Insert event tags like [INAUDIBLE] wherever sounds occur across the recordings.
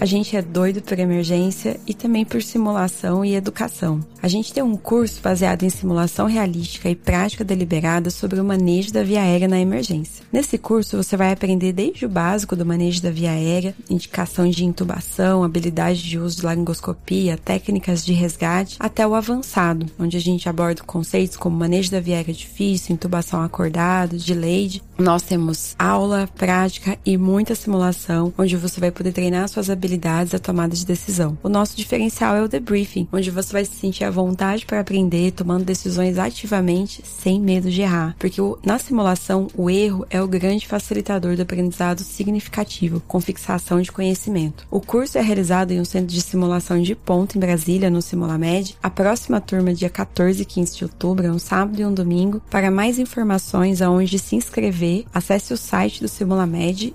A gente é doido por emergência e também por simulação e educação. A gente tem um curso baseado em simulação realística e prática deliberada sobre o manejo da via aérea na emergência. Nesse curso você vai aprender desde o básico do manejo da via aérea, indicação de intubação, habilidade de uso de laringoscopia, técnicas de resgate, até o avançado, onde a gente aborda conceitos como manejo da via aérea difícil, intubação acordado, delayed. Nós temos aula, prática e muita simulação, onde você vai poder treinar suas habilidades habilidades à tomada de decisão. O nosso diferencial é o debriefing, onde você vai se sentir à vontade para aprender, tomando decisões ativamente, sem medo de errar. Porque na simulação, o erro é o grande facilitador do aprendizado significativo, com fixação de conhecimento. O curso é realizado em um centro de simulação de ponto em Brasília, no Simulamed. A próxima turma, dia 14 e 15 de outubro, é um sábado e um domingo. Para mais informações aonde se inscrever, acesse o site do Simulamed,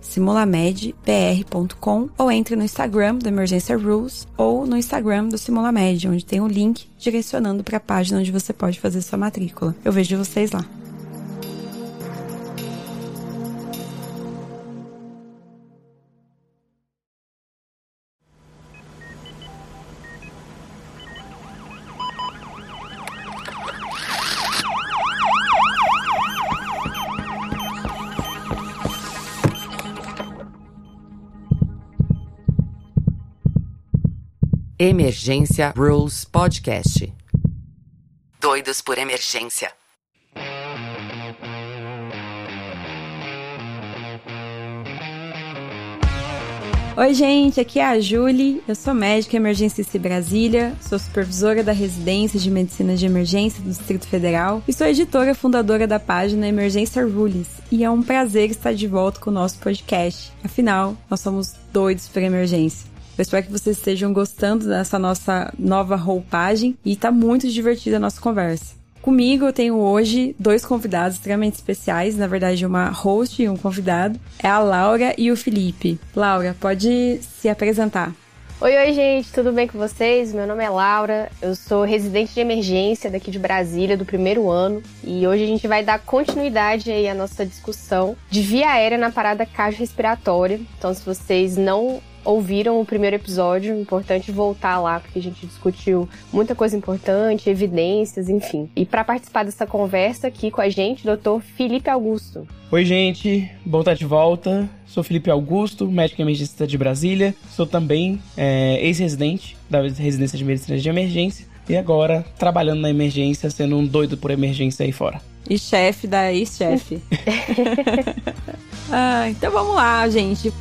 simulamedbr.com ou entre no Instagram do Emergência Rules ou no Instagram do Simulamed, onde tem um link direcionando para a página onde você pode fazer sua matrícula. Eu vejo vocês lá. Emergência Rules Podcast. Doidos por emergência. Oi, gente, aqui é a Julie. Eu sou médica emergencista Brasília, sou supervisora da residência de medicina de emergência do Distrito Federal e sou editora fundadora da página Emergência Rules. E é um prazer estar de volta com o nosso podcast. Afinal, nós somos doidos por emergência. Eu espero que vocês estejam gostando dessa nossa nova roupagem e tá muito divertida a nossa conversa. Comigo eu tenho hoje dois convidados extremamente especiais, na verdade uma host e um convidado. É a Laura e o Felipe. Laura, pode se apresentar. Oi, oi, gente, tudo bem com vocês? Meu nome é Laura, eu sou residente de emergência daqui de Brasília, do primeiro ano, e hoje a gente vai dar continuidade aí à nossa discussão de via aérea na parada cardiorrespiratória. Então, se vocês não ouviram o primeiro episódio, importante voltar lá, porque a gente discutiu muita coisa importante, evidências, enfim. E para participar dessa conversa aqui com a gente, doutor Felipe Augusto. Oi, gente, bom estar de volta. Sou Felipe Augusto, médico emergencista de Brasília. Sou também é, ex-residente da residência de medicina de emergência. E agora trabalhando na emergência, sendo um doido por emergência aí fora. E chefe da ex-chefe. [LAUGHS] [LAUGHS] ah, então vamos lá, gente.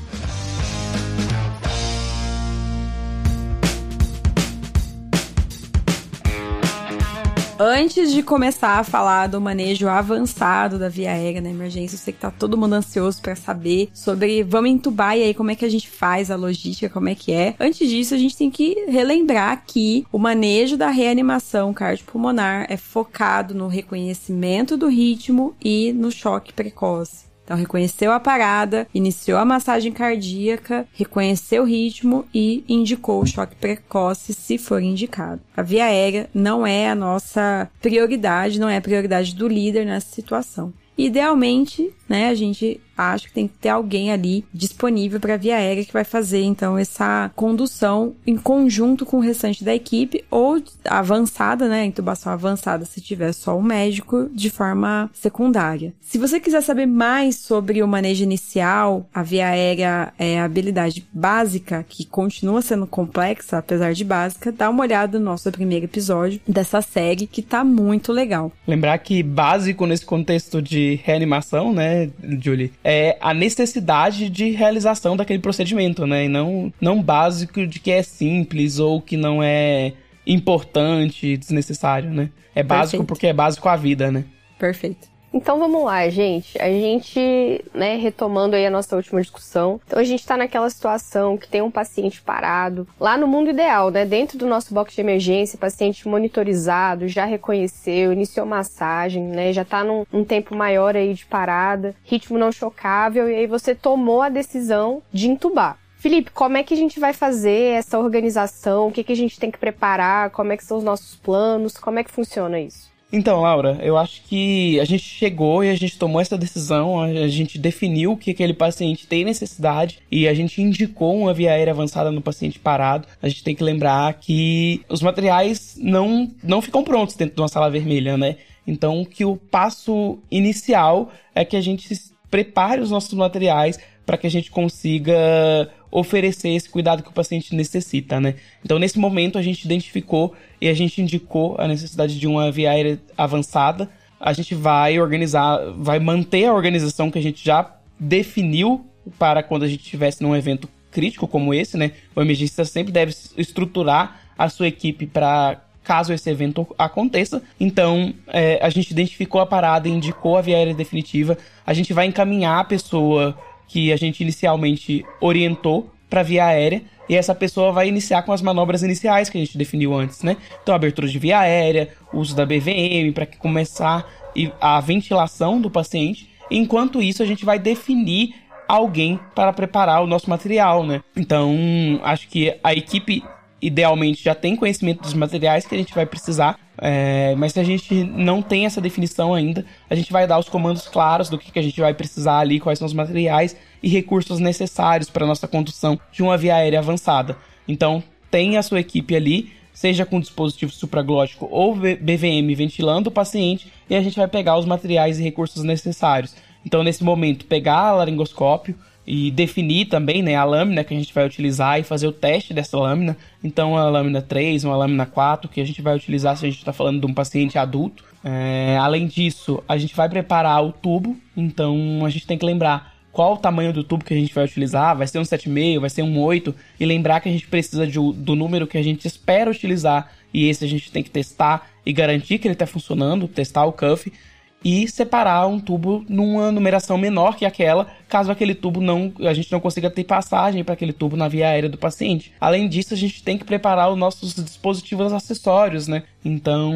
Antes de começar a falar do manejo avançado da via aérea na emergência, eu sei que tá todo mundo ansioso para saber sobre vamos entubar e aí como é que a gente faz a logística, como é que é. Antes disso, a gente tem que relembrar que o manejo da reanimação cardiopulmonar é focado no reconhecimento do ritmo e no choque precoce. Então, reconheceu a parada, iniciou a massagem cardíaca, reconheceu o ritmo e indicou o choque precoce se for indicado. A via aérea não é a nossa prioridade, não é a prioridade do líder nessa situação. Idealmente, né, a gente acha que tem que ter alguém ali disponível para via aérea que vai fazer então essa condução em conjunto com o restante da equipe ou avançada, né, intubação avançada se tiver só o médico de forma secundária. Se você quiser saber mais sobre o manejo inicial, a via aérea é a habilidade básica que continua sendo complexa apesar de básica, dá uma olhada no nosso primeiro episódio dessa série que tá muito legal. Lembrar que básico nesse contexto de reanimação, né, Julie, é a necessidade de realização daquele procedimento, né? E não, não básico de que é simples ou que não é importante, desnecessário, né? É básico Perfeito. porque é básico a vida, né? Perfeito. Então vamos lá, gente. A gente, né, retomando aí a nossa última discussão. Então a gente tá naquela situação que tem um paciente parado. Lá no mundo ideal, né, dentro do nosso box de emergência, paciente monitorizado, já reconheceu, iniciou massagem, né, já tá num, num tempo maior aí de parada, ritmo não chocável, e aí você tomou a decisão de entubar. Felipe, como é que a gente vai fazer essa organização? O que, que a gente tem que preparar? Como é que são os nossos planos? Como é que funciona isso? Então, Laura, eu acho que a gente chegou e a gente tomou essa decisão, a gente definiu que aquele paciente tem necessidade e a gente indicou uma via aérea avançada no paciente parado. A gente tem que lembrar que os materiais não, não ficam prontos dentro de uma sala vermelha, né? Então, que o passo inicial é que a gente prepare os nossos materiais para que a gente consiga oferecer esse cuidado que o paciente necessita, né? Então, nesse momento, a gente identificou e a gente indicou a necessidade de uma via aérea avançada. A gente vai organizar, vai manter a organização que a gente já definiu para quando a gente estivesse num evento crítico como esse, né? O emergência sempre deve estruturar a sua equipe para caso esse evento aconteça. Então, é, a gente identificou a parada, indicou a via aérea definitiva. A gente vai encaminhar a pessoa que a gente inicialmente orientou para via aérea e essa pessoa vai iniciar com as manobras iniciais que a gente definiu antes, né? Então, abertura de via aérea, uso da BVM para começar a ventilação do paciente. Enquanto isso, a gente vai definir alguém para preparar o nosso material, né? Então, acho que a equipe idealmente já tem conhecimento dos materiais que a gente vai precisar, é, mas se a gente não tem essa definição ainda, a gente vai dar os comandos claros do que, que a gente vai precisar ali, quais são os materiais e recursos necessários para a nossa condução de uma via aérea avançada. Então, tem a sua equipe ali, seja com dispositivo supraglótico ou BVM ventilando o paciente, e a gente vai pegar os materiais e recursos necessários. Então, nesse momento, pegar laringoscópio, e definir também né, a lâmina que a gente vai utilizar e fazer o teste dessa lâmina. Então, a lâmina 3, uma lâmina 4, que a gente vai utilizar se a gente está falando de um paciente adulto. É, além disso, a gente vai preparar o tubo, então a gente tem que lembrar qual o tamanho do tubo que a gente vai utilizar, vai ser um 7,5, vai ser um 8, e lembrar que a gente precisa de, do número que a gente espera utilizar, e esse a gente tem que testar e garantir que ele está funcionando, testar o cuff e separar um tubo numa numeração menor que aquela, caso aquele tubo não a gente não consiga ter passagem para aquele tubo na via aérea do paciente. Além disso, a gente tem que preparar os nossos dispositivos acessórios, né? Então,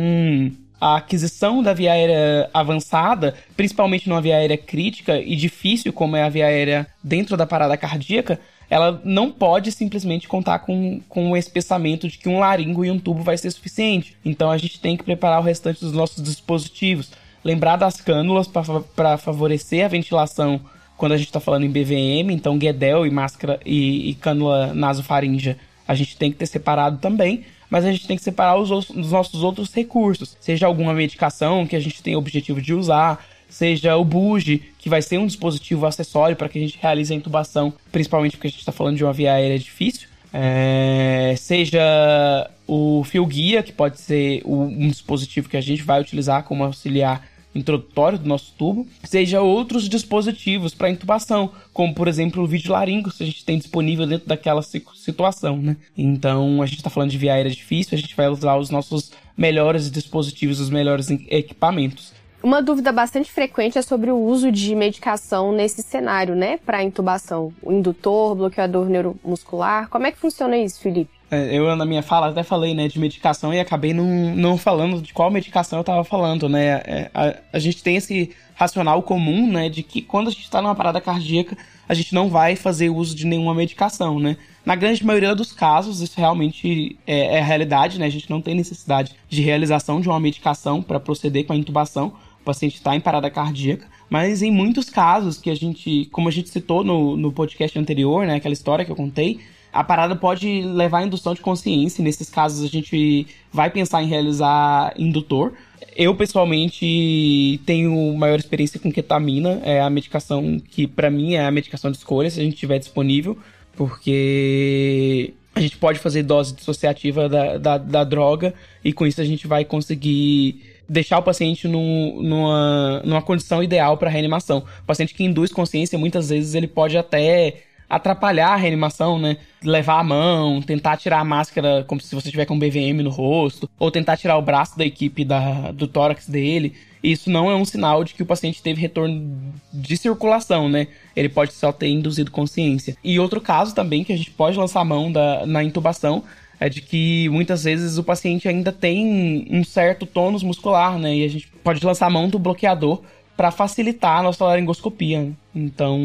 a aquisição da via aérea avançada, principalmente numa via aérea crítica e difícil como é a via aérea dentro da parada cardíaca, ela não pode simplesmente contar com, com o espessamento de que um laringo e um tubo vai ser suficiente. Então a gente tem que preparar o restante dos nossos dispositivos lembrar das cânulas para favorecer a ventilação quando a gente está falando em BVM, então guedel e máscara e, e cânula nasofaríngea a gente tem que ter separado também, mas a gente tem que separar os, os nossos outros recursos, seja alguma medicação que a gente tem o objetivo de usar, seja o buge, que vai ser um dispositivo acessório para que a gente realize a intubação, principalmente porque a gente está falando de uma via aérea difícil, é, seja o fio guia, que pode ser um dispositivo que a gente vai utilizar como auxiliar introdutório do nosso tubo, seja outros dispositivos para intubação, como por exemplo o vídeo laringo, se a gente tem disponível dentro daquela situação, né? Então a gente está falando de via aérea difícil, a gente vai usar os nossos melhores dispositivos, os melhores equipamentos. Uma dúvida bastante frequente é sobre o uso de medicação nesse cenário, né, para intubação. O indutor, bloqueador neuromuscular. Como é que funciona isso, Felipe? É, eu, na minha fala, até falei, né, de medicação e acabei não, não falando de qual medicação eu tava falando, né. É, a, a gente tem esse racional comum, né, de que quando a gente está numa parada cardíaca, a gente não vai fazer uso de nenhuma medicação, né. Na grande maioria dos casos, isso realmente é, é a realidade, né, a gente não tem necessidade de realização de uma medicação para proceder com a intubação, o paciente está em parada cardíaca, mas em muitos casos que a gente, como a gente citou no, no podcast anterior, né, aquela história que eu contei, a parada pode levar à indução de consciência. Nesses casos, a gente vai pensar em realizar indutor. Eu, pessoalmente, tenho maior experiência com ketamina. É a medicação que, para mim, é a medicação de escolha, se a gente tiver disponível. Porque a gente pode fazer dose dissociativa da, da, da droga e, com isso, a gente vai conseguir deixar o paciente num, numa, numa condição ideal para reanimação. O paciente que induz consciência, muitas vezes, ele pode até atrapalhar a reanimação, né? Levar a mão, tentar tirar a máscara como se você tiver com um BVM no rosto, ou tentar tirar o braço da equipe da, do tórax dele. Isso não é um sinal de que o paciente teve retorno de circulação, né? Ele pode só ter induzido consciência. E outro caso também que a gente pode lançar a mão da, na intubação é de que muitas vezes o paciente ainda tem um certo tônus muscular, né? E a gente pode lançar a mão do bloqueador para facilitar a nossa laringoscopia. Então,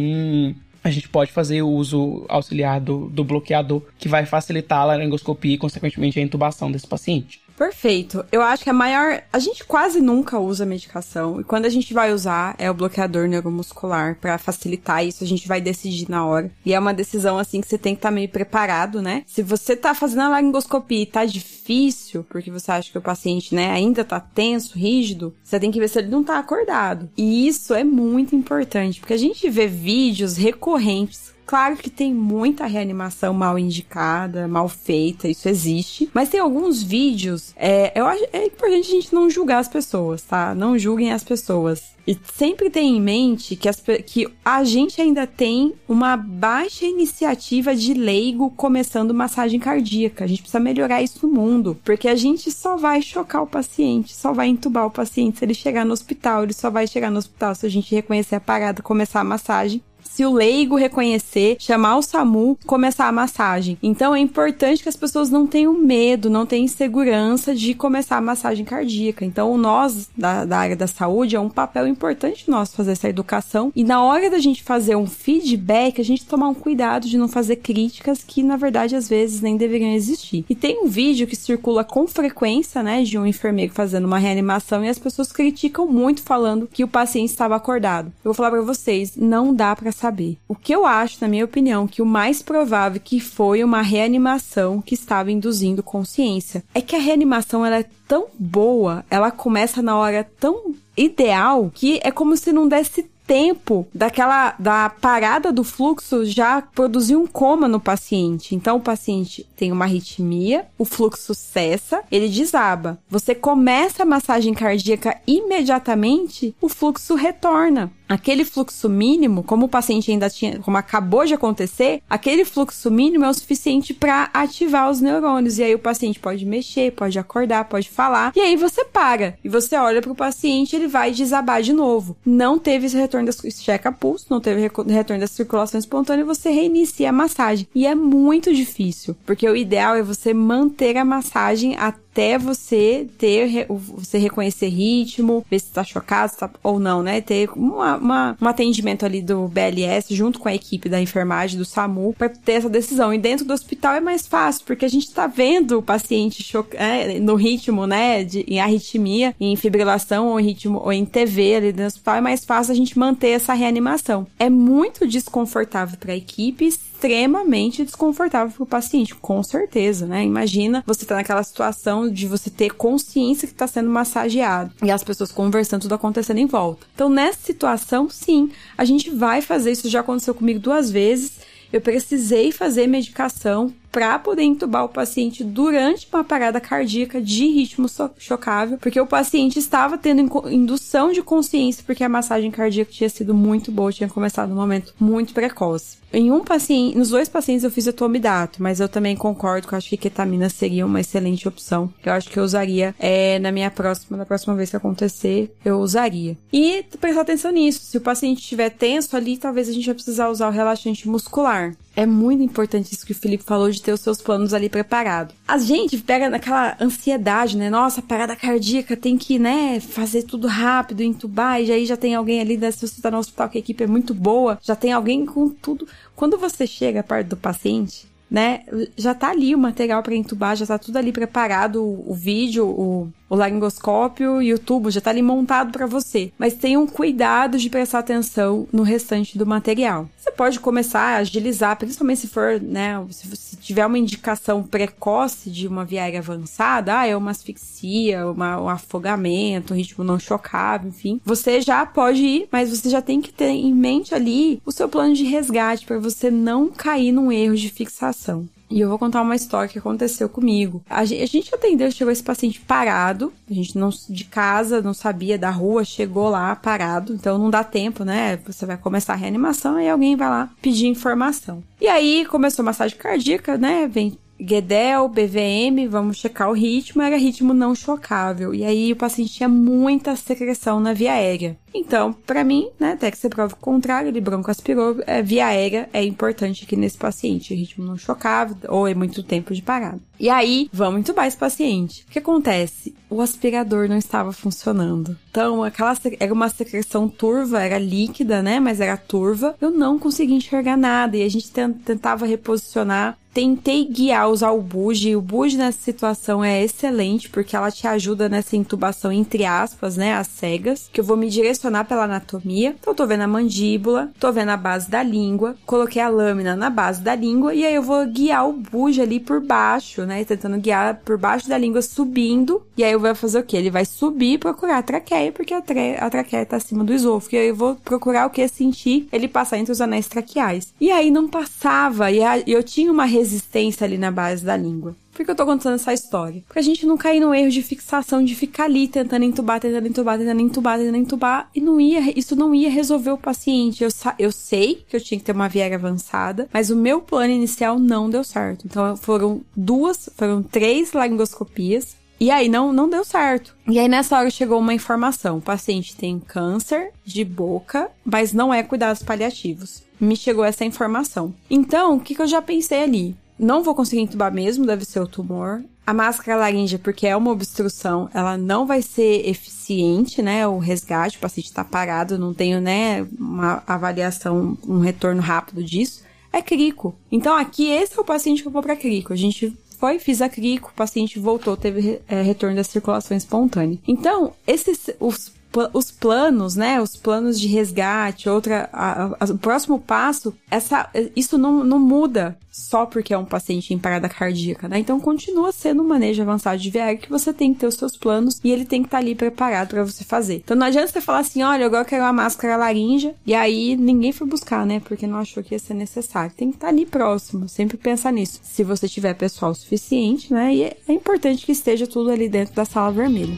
a gente pode fazer o uso auxiliar do, do bloqueador, que vai facilitar a laringoscopia e, consequentemente, a intubação desse paciente. Perfeito. Eu acho que a maior. A gente quase nunca usa medicação. E quando a gente vai usar, é o bloqueador neuromuscular. para facilitar isso, a gente vai decidir na hora. E é uma decisão assim que você tem que estar tá meio preparado, né? Se você tá fazendo a laringoscopia e tá difícil, porque você acha que o paciente, né, ainda tá tenso, rígido, você tem que ver se ele não tá acordado. E isso é muito importante, porque a gente vê vídeos recorrentes Claro que tem muita reanimação mal indicada, mal feita, isso existe. Mas tem alguns vídeos. É, eu acho é importante a gente não julgar as pessoas, tá? Não julguem as pessoas. E sempre tem em mente que, as, que a gente ainda tem uma baixa iniciativa de leigo começando massagem cardíaca. A gente precisa melhorar isso no mundo. Porque a gente só vai chocar o paciente, só vai entubar o paciente se ele chegar no hospital. Ele só vai chegar no hospital se a gente reconhecer a parada, começar a massagem se o leigo reconhecer, chamar o SAMU, começar a massagem. Então é importante que as pessoas não tenham medo, não tenham insegurança de começar a massagem cardíaca. Então nós, da, da área da saúde, é um papel importante nosso fazer essa educação. E na hora da gente fazer um feedback, a gente tomar um cuidado de não fazer críticas que, na verdade, às vezes nem deveriam existir. E tem um vídeo que circula com frequência, né, de um enfermeiro fazendo uma reanimação e as pessoas criticam muito falando que o paciente estava acordado. Eu vou falar para vocês, não dá para saber. O que eu acho, na minha opinião, que o mais provável que foi uma reanimação que estava induzindo consciência é que a reanimação ela é tão boa, ela começa na hora tão ideal que é como se não desse tempo daquela da parada do fluxo já produzir um coma no paciente. Então o paciente tem uma arritmia, o fluxo cessa, ele desaba. Você começa a massagem cardíaca imediatamente, o fluxo retorna aquele fluxo mínimo, como o paciente ainda tinha, como acabou de acontecer, aquele fluxo mínimo é o suficiente para ativar os neurônios. E aí o paciente pode mexer, pode acordar, pode falar. E aí você para e você olha para o paciente, ele vai desabar de novo. Não teve esse retorno da checa pulso, não teve retorno da circulação espontânea, você reinicia a massagem. E é muito difícil, porque o ideal é você manter a massagem até até você ter, você reconhecer ritmo, ver se tá chocado tá, ou não, né? Ter uma, uma, um atendimento ali do BLS junto com a equipe da enfermagem, do SAMU, para ter essa decisão. E dentro do hospital é mais fácil, porque a gente tá vendo o paciente é, no ritmo, né? De, em arritmia, em fibrilação ou em ritmo, ou em TV ali dentro do hospital, é mais fácil a gente manter essa reanimação. É muito desconfortável para equipe extremamente desconfortável para o paciente, com certeza, né? Imagina você tá naquela situação de você ter consciência que está sendo massageado e as pessoas conversando, tudo acontecendo em volta. Então, nessa situação, sim, a gente vai fazer isso. Já aconteceu comigo duas vezes. Eu precisei fazer medicação para poder entubar o paciente durante uma parada cardíaca de ritmo chocável, porque o paciente estava tendo indução de consciência porque a massagem cardíaca tinha sido muito boa, tinha começado no momento muito precoce. Em um paciente, nos dois pacientes eu fiz etomidato, mas eu também concordo que eu acho que ketamina seria uma excelente opção. Eu acho que eu usaria é, na minha próxima, na próxima vez que acontecer, eu usaria. E prestar atenção nisso, se o paciente estiver tenso ali, talvez a gente vai precisar usar o relaxante muscular. É muito importante isso que o Felipe falou de ter os seus planos ali preparados. A gente pega naquela ansiedade, né? Nossa, parada cardíaca tem que, né, fazer tudo rápido, entubar, e aí já tem alguém ali, né, se você tá no hospital que a equipe é muito boa, já tem alguém com tudo. Quando você chega perto do paciente, né, já tá ali o material para entubar, já tá tudo ali preparado, o, o vídeo, o o laringoscópio e o tubo já tá ali montado para você. Mas tenha um cuidado de prestar atenção no restante do material. Você pode começar a agilizar, principalmente se for, né, se, tiver uma indicação precoce de uma viária avançada, ah, é uma asfixia, uma, um afogamento, um ritmo não chocável, enfim. Você já pode ir, mas você já tem que ter em mente ali o seu plano de resgate para você não cair num erro de fixação. E eu vou contar uma história que aconteceu comigo. A gente, a gente atendeu, chegou esse paciente parado. A gente não de casa, não sabia da rua, chegou lá parado. Então não dá tempo, né? Você vai começar a reanimação e alguém vai lá pedir informação. E aí começou massagem cardíaca, né? Vem Guedel, BVM, vamos checar o ritmo, era ritmo não chocável. E aí o paciente tinha muita secreção na via aérea. Então, para mim, né, até que você prova o contrário, ele broncoaspirou, é, via aérea é importante aqui nesse paciente. O ritmo não chocava ou é muito tempo de parada. E aí, vamos entubar esse paciente. O que acontece? O aspirador não estava funcionando. Então, aquela era uma secreção turva, era líquida, né? Mas era turva. Eu não conseguia enxergar nada. E a gente tentava reposicionar tentei guiar, usar o buge. O buge nessa situação é excelente porque ela te ajuda nessa intubação entre aspas, né, as cegas, que eu vou me direcionar pela anatomia. Então tô vendo a mandíbula, tô vendo a base da língua, coloquei a lâmina na base da língua e aí eu vou guiar o buge ali por baixo, né, tentando guiar por baixo da língua subindo. E aí eu vou fazer o que? Ele vai subir e procurar a traqueia, porque a, a traqueia tá acima do esôfago. E aí eu vou procurar o que? Sentir ele passar entre os anéis traqueais. E aí não passava, e eu tinha uma resistência ali na base da língua. Por que eu tô contando essa história? Porque a gente não cair no erro de fixação, de ficar ali tentando entubar, tentando entubar, tentando entubar, tentando entubar, e não ia, isso não ia resolver o paciente. Eu, eu sei que eu tinha que ter uma viária avançada, mas o meu plano inicial não deu certo. Então foram duas, foram três laringoscopias, e aí não, não deu certo. E aí nessa hora chegou uma informação: o paciente tem câncer de boca, mas não é cuidados paliativos. Me chegou essa informação. Então, o que, que eu já pensei ali? Não vou conseguir entubar mesmo, deve ser o tumor. A máscara laríngea, porque é uma obstrução, ela não vai ser eficiente, né? O resgate, o paciente está parado, não tenho, né, uma avaliação, um retorno rápido disso. É crico. Então aqui, esse é o paciente que eu vou para crico. A gente foi, fiz a crico, o paciente voltou, teve é, retorno da circulação espontânea. Então, esses, os os planos, né? Os planos de resgate, outra. A, a, o próximo passo, essa, isso não, não muda só porque é um paciente em parada cardíaca, né? Então continua sendo um manejo avançado de VR que você tem que ter os seus planos e ele tem que estar tá ali preparado para você fazer. Então não adianta você falar assim, olha, agora eu quero uma máscara laríngea e aí ninguém foi buscar, né? Porque não achou que ia ser necessário. Tem que estar tá ali próximo, sempre pensar nisso. Se você tiver pessoal suficiente, né? E é importante que esteja tudo ali dentro da sala vermelha.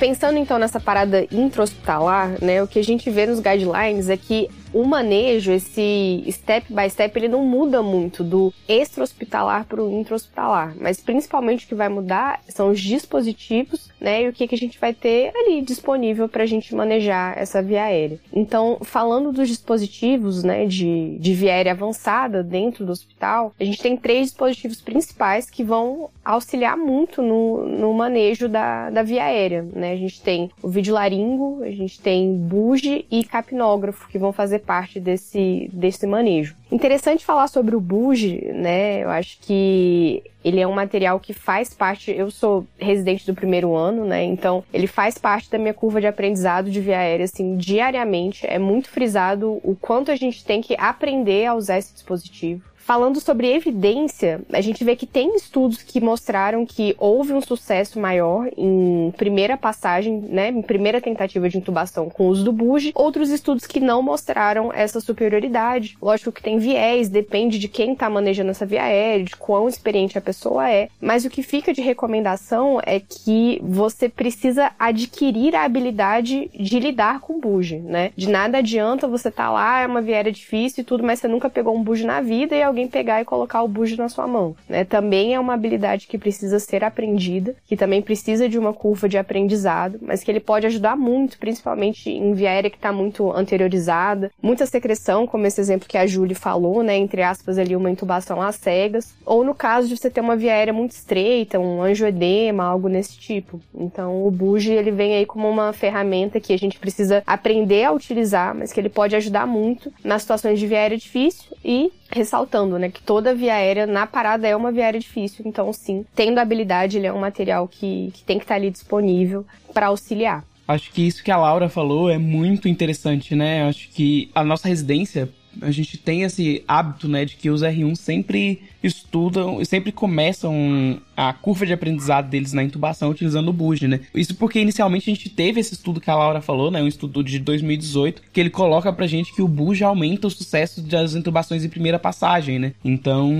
Pensando então nessa parada intra-hospitalar, né, o que a gente vê nos guidelines é que o manejo, esse step by step, ele não muda muito do extra-hospitalar para o intra-hospitalar, mas principalmente o que vai mudar são os dispositivos, né, e o que, que a gente vai ter ali disponível para a gente manejar essa via aérea. Então, falando dos dispositivos, né, de, de via aérea avançada dentro do hospital, a gente tem três dispositivos principais que vão auxiliar muito no, no manejo da, da via aérea, né, a gente tem o videolaringo, a gente tem buge e capnógrafo, que vão fazer parte desse, desse manejo. Interessante falar sobre o buge, né? Eu acho que ele é um material que faz parte. Eu sou residente do primeiro ano, né? Então, ele faz parte da minha curva de aprendizado de via aérea, assim, diariamente. É muito frisado o quanto a gente tem que aprender a usar esse dispositivo. Falando sobre evidência, a gente vê que tem estudos que mostraram que houve um sucesso maior em primeira passagem, né, em primeira tentativa de intubação com o uso do buge, outros estudos que não mostraram essa superioridade. Lógico que tem viés, depende de quem está manejando essa via aérea, de quão experiente a pessoa é, mas o que fica de recomendação é que você precisa adquirir a habilidade de lidar com buge, né? De nada adianta você estar tá lá, é uma viéria difícil e tudo, mas você nunca pegou um buge na vida e alguém alguém pegar e colocar o bujo na sua mão, né? Também é uma habilidade que precisa ser aprendida, que também precisa de uma curva de aprendizado, mas que ele pode ajudar muito, principalmente em via aérea que está muito anteriorizada, muita secreção, como esse exemplo que a Julie falou, né? Entre aspas ali uma intubação às cegas, ou no caso de você ter uma via aérea muito estreita, um angioedema, algo nesse tipo. Então o buge ele vem aí como uma ferramenta que a gente precisa aprender a utilizar, mas que ele pode ajudar muito nas situações de via aérea difícil e ressaltando, né, que toda via aérea na parada é uma via aérea difícil, então sim, tendo habilidade, ele é um material que, que tem que estar ali disponível para auxiliar. Acho que isso que a Laura falou é muito interessante, né? Acho que a nossa residência, a gente tem esse hábito, né, de que os R1 sempre estudam e sempre começam a curva de aprendizado deles na intubação utilizando o Buge, né? Isso porque inicialmente a gente teve esse estudo que a Laura falou, né, um estudo de 2018, que ele coloca pra gente que o Buge aumenta o sucesso das intubações em primeira passagem, né? Então,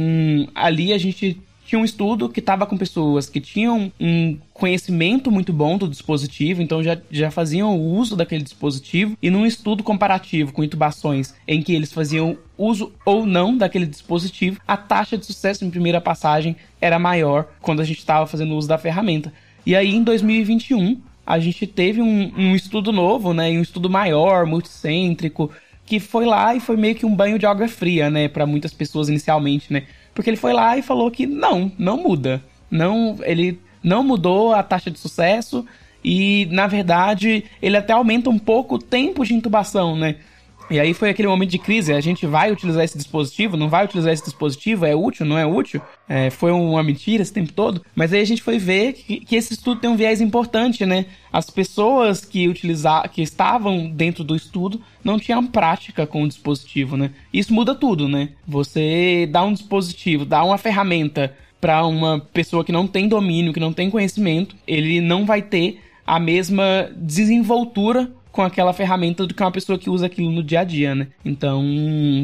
ali a gente tinha um estudo que estava com pessoas que tinham um conhecimento muito bom do dispositivo, então já, já faziam o uso daquele dispositivo, e num estudo comparativo com intubações em que eles faziam uso ou não daquele dispositivo, a taxa de sucesso em primeira passagem era maior quando a gente estava fazendo uso da ferramenta. E aí, em 2021, a gente teve um, um estudo novo, né, um estudo maior, multicêntrico, que foi lá e foi meio que um banho de água fria, né, para muitas pessoas inicialmente, né? Porque ele foi lá e falou que não, não muda. Não, ele não mudou a taxa de sucesso e, na verdade, ele até aumenta um pouco o tempo de intubação, né? E aí foi aquele momento de crise, a gente vai utilizar esse dispositivo, não vai utilizar esse dispositivo, é útil, não é útil? É, foi uma mentira esse tempo todo. Mas aí a gente foi ver que, que, esse estudo tem um viés importante, né? As pessoas que utilizar, que estavam dentro do estudo não tinham prática com o dispositivo, né? Isso muda tudo, né? Você dá um dispositivo, dá uma ferramenta para uma pessoa que não tem domínio, que não tem conhecimento, ele não vai ter a mesma desenvoltura com aquela ferramenta do que uma pessoa que usa aquilo no dia a dia, né? Então,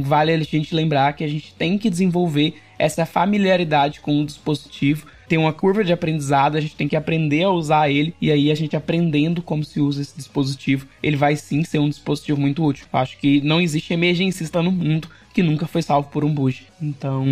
vale a gente lembrar que a gente tem que desenvolver essa familiaridade com o dispositivo. Tem uma curva de aprendizado, a gente tem que aprender a usar ele, e aí a gente aprendendo como se usa esse dispositivo, ele vai sim ser um dispositivo muito útil. Acho que não existe emergencista no mundo que nunca foi salvo por um bug. Então,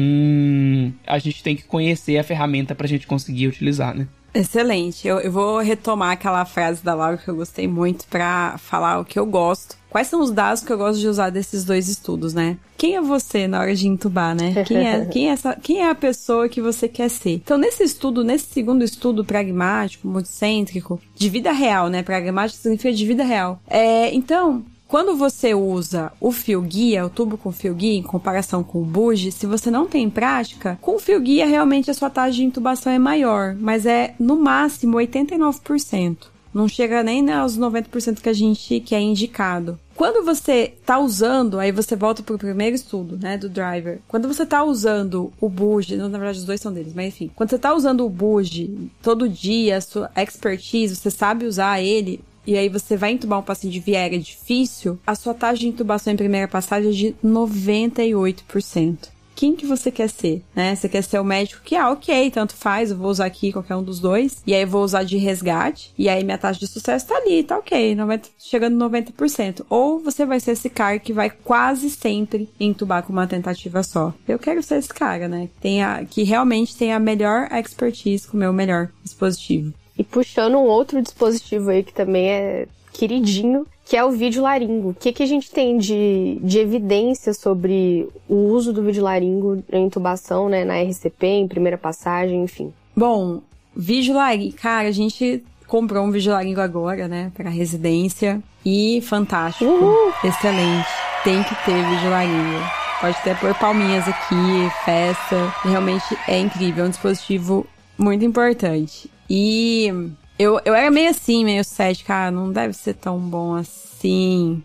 a gente tem que conhecer a ferramenta para a gente conseguir utilizar, né? Excelente. Eu, eu, vou retomar aquela frase da Laura que eu gostei muito para falar o que eu gosto. Quais são os dados que eu gosto de usar desses dois estudos, né? Quem é você na hora de entubar, né? Quem é, [LAUGHS] quem é, essa, quem é a pessoa que você quer ser? Então, nesse estudo, nesse segundo estudo pragmático, multicêntrico, de vida real, né? Pragmático significa de vida real. É, então, quando você usa o fio guia, o tubo com fio guia, em comparação com o buge, se você não tem prática, com o fio guia realmente a sua taxa de intubação é maior, mas é no máximo 89%. Não chega nem aos 90% que a gente que é indicado. Quando você tá usando, aí você volta pro primeiro estudo, né, do driver. Quando você tá usando o buge, na verdade os dois são deles, mas enfim. Quando você tá usando o buge todo dia, a sua expertise, você sabe usar ele, e aí você vai entubar um paciente de viega difícil, a sua taxa de intubação em primeira passagem é de 98% quem que você quer ser, né? Você quer ser o médico que, ah, ok, tanto faz, eu vou usar aqui qualquer um dos dois, e aí eu vou usar de resgate, e aí minha taxa de sucesso tá ali, tá ok, 90, chegando 90%. Ou você vai ser esse cara que vai quase sempre entubar com uma tentativa só. Eu quero ser esse cara, né? Tem a, que realmente tem a melhor expertise com o meu melhor dispositivo. E puxando um outro dispositivo aí que também é queridinho, que é o vídeo laringo. O que, que a gente tem de, de evidência sobre o uso do vídeo laringo na intubação, né, na RCP, em primeira passagem, enfim? Bom, vídeo laringo, cara, a gente comprou um vídeo laringo agora, né, para residência e fantástico, Uhul. excelente. Tem que ter vídeo laringo. Pode até pôr palminhas aqui, festa. Realmente é incrível, é um dispositivo muito importante. E eu, eu era meio assim, meio cética, ah, não deve ser tão bom assim.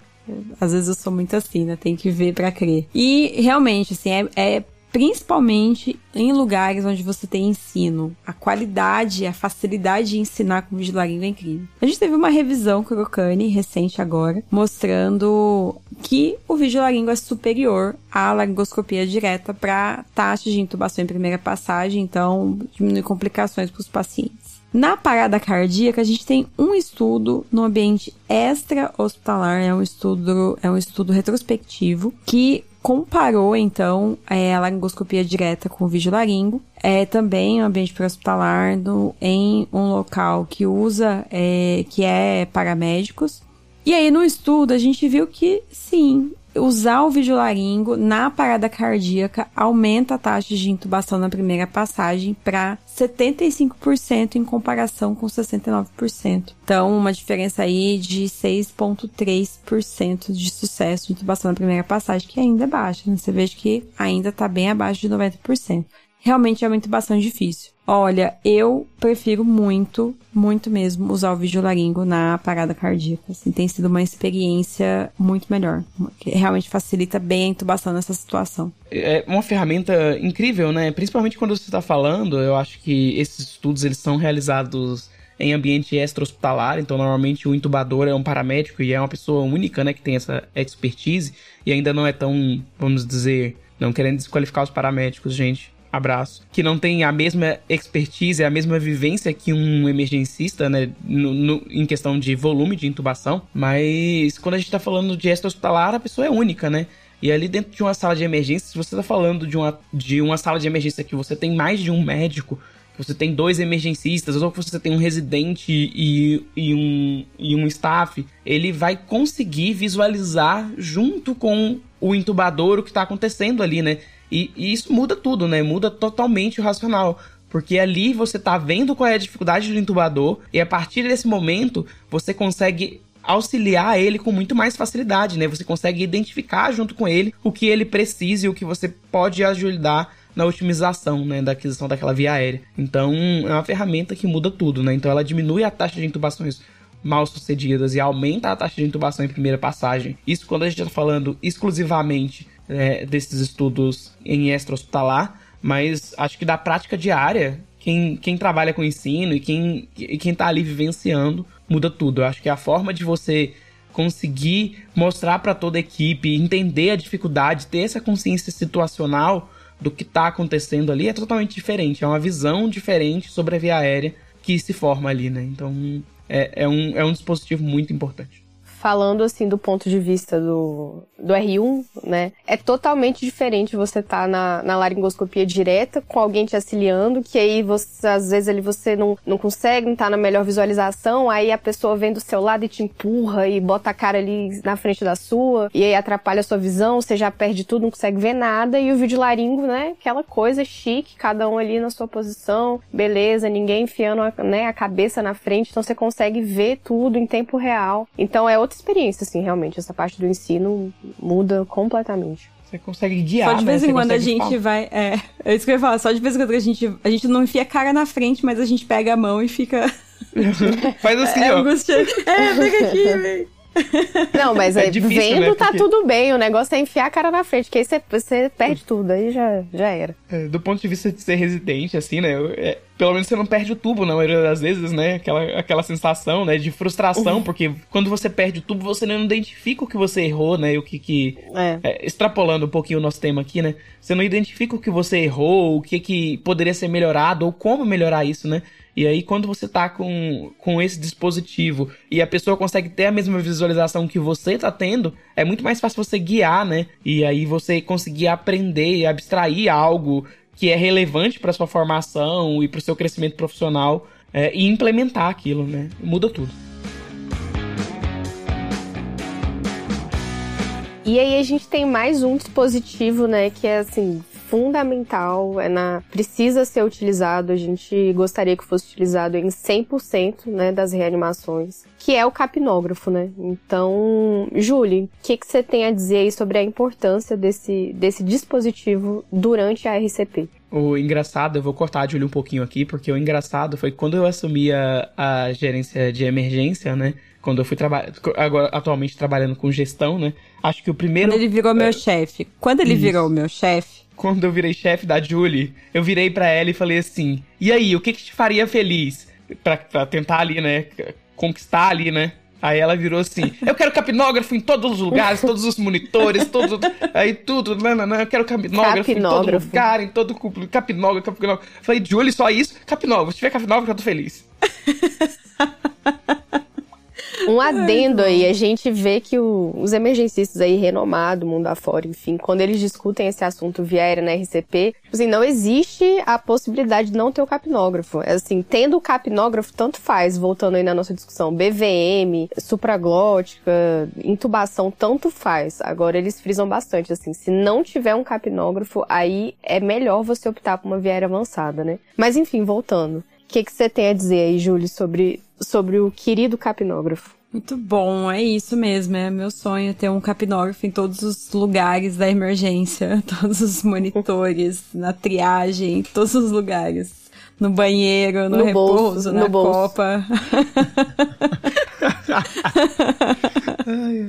Às vezes eu sou muito assim, né? Tem que ver para crer. E realmente, assim, é, é principalmente em lugares onde você tem ensino. A qualidade, a facilidade de ensinar com vigilarinho é incrível. A gente teve uma revisão Crocani recente agora, mostrando que o vigilaringo é superior à laringoscopia direta para taxa de intubação em primeira passagem, então diminui complicações para os pacientes. Na parada cardíaca, a gente tem um estudo no ambiente extra-hospitalar, é um estudo, é um estudo retrospectivo que comparou então é, a laringoscopia direta com o vídeo laringo, é também um ambiente pré-hospitalar em um local que usa, é, que é paramédicos. E aí no estudo a gente viu que sim, usar o videolaringo na parada cardíaca aumenta a taxa de intubação na primeira passagem para 75% em comparação com 69%. Então, uma diferença aí de 6,3% de sucesso de intubação na primeira passagem, que ainda é baixa. Né? Você veja que ainda está bem abaixo de 90%. Realmente é uma intubação difícil. Olha, eu prefiro muito, muito mesmo usar o videolaringo na parada cardíaca. Assim, tem sido uma experiência muito melhor. Que realmente facilita bem a intubação nessa situação. É uma ferramenta incrível, né? Principalmente quando você está falando, eu acho que esses estudos eles são realizados em ambiente extra-hospitalar, então normalmente o intubador é um paramédico e é uma pessoa única, né, que tem essa expertise e ainda não é tão, vamos dizer, não querendo desqualificar os paramédicos, gente, abraço, que não tem a mesma expertise, a mesma vivência que um emergencista, né, no, no, em questão de volume de intubação, mas quando a gente tá falando de extra-hospitalar, a pessoa é única, né? E ali dentro de uma sala de emergência, se você tá falando de uma, de uma sala de emergência que você tem mais de um médico, que você tem dois emergencistas, ou que você tem um residente e, e, um, e um staff, ele vai conseguir visualizar junto com o intubador o que tá acontecendo ali, né? E, e isso muda tudo, né? Muda totalmente o racional. Porque ali você tá vendo qual é a dificuldade do intubador, e a partir desse momento você consegue auxiliar ele com muito mais facilidade, né? Você consegue identificar junto com ele o que ele precisa e o que você pode ajudar na otimização, né, da aquisição daquela via aérea. Então, é uma ferramenta que muda tudo, né? Então, ela diminui a taxa de intubações mal sucedidas e aumenta a taxa de intubação em primeira passagem. Isso quando a gente está falando exclusivamente é, desses estudos em extra-hospitalar, mas acho que da prática diária, quem, quem trabalha com ensino e quem, e quem tá ali vivenciando, muda tudo. Eu acho que a forma de você conseguir mostrar para toda a equipe, entender a dificuldade, ter essa consciência situacional do que está acontecendo ali é totalmente diferente. É uma visão diferente sobre a via aérea que se forma ali, né? Então é, é, um, é um dispositivo muito importante falando assim do ponto de vista do, do R1, né? É totalmente diferente você tá na, na laringoscopia direta com alguém te auxiliando, que aí você, às vezes ali você não, não consegue, não tá na melhor visualização, aí a pessoa vem do seu lado e te empurra e bota a cara ali na frente da sua, e aí atrapalha a sua visão, você já perde tudo, não consegue ver nada, e o vídeo laringo, né? Aquela coisa chique, cada um ali na sua posição, beleza, ninguém enfiando né, a cabeça na frente, então você consegue ver tudo em tempo real. Então é outra experiência, assim, realmente. Essa parte do ensino muda completamente. Você consegue guiar. Só de vez né? em quando a gente falar. vai. É, é isso que eu ia falar. Só de vez em quando a gente, a gente não enfia a cara na frente, mas a gente pega a mão e fica. [LAUGHS] Faz assim, [LAUGHS] é, ó. É, pega aqui, [LAUGHS] velho. Não, mas é difícil, vendo né? tá Porque... tudo bem, o negócio é enfiar a cara na frente, que aí você, você perde tudo, aí já, já era. É, do ponto de vista de ser residente, assim, né? É, pelo menos você não perde o tubo, na maioria das vezes, né? Aquela, aquela sensação, né? De frustração, uhum. porque quando você perde o tubo, você não identifica o que você errou, né? O que que... É. É, extrapolando um pouquinho o nosso tema aqui, né? Você não identifica o que você errou, o que que poderia ser melhorado, ou como melhorar isso, né? E aí, quando você tá com, com esse dispositivo e a pessoa consegue ter a mesma visualização que você tá tendo, é muito mais fácil você guiar, né? E aí você conseguir aprender e abstrair algo que é relevante para sua formação e para o seu crescimento profissional é, e implementar aquilo, né? Muda tudo. E aí a gente tem mais um dispositivo, né, que é assim, fundamental, é na precisa ser utilizado, a gente gostaria que fosse utilizado em 100% né, das reanimações, que é o capnógrafo, né? Então, Julie, o que, que você tem a dizer aí sobre a importância desse, desse dispositivo durante a RCP? O engraçado, eu vou cortar a Julie um pouquinho aqui, porque o engraçado foi quando eu assumi a, a gerência de emergência, né? Quando eu fui trabalhar, agora atualmente trabalhando com gestão, né? Acho que o primeiro. Quando ele virou é... meu chefe. Quando ele Isso. virou meu chefe, quando eu virei chefe da Julie, eu virei para ela e falei assim: e aí, o que, que te faria feliz? Pra, pra tentar ali, né? Conquistar ali, né? Aí ela virou assim: [LAUGHS] Eu quero capnógrafo em todos os lugares, todos os monitores, todos. Aí tudo, não, não, não, eu quero capnógrafo, capnógrafo. em todo lugar, em todo capnógrafo, capnógrafo. Falei, Julie, só isso? Capnógrafo. Se tiver capnógrafo, eu tô feliz. [LAUGHS] Um adendo aí, a gente vê que o, os emergencistas aí renomados, mundo afora, enfim, quando eles discutem esse assunto via aérea na RCP, tipo assim, não existe a possibilidade de não ter o capnógrafo. É assim, tendo o capnógrafo, tanto faz, voltando aí na nossa discussão, BVM, supraglótica, intubação, tanto faz. Agora eles frisam bastante, assim, se não tiver um capnógrafo, aí é melhor você optar por uma via aérea avançada, né? Mas enfim, voltando. O que, que você tem a dizer aí, Júlio, sobre, sobre o querido capnógrafo? Muito bom, é isso mesmo. É meu sonho ter um capnógrafo em todos os lugares da emergência, [LAUGHS] todos os monitores, na triagem, em todos os lugares. No banheiro, no, no repouso, bolso, na no copa.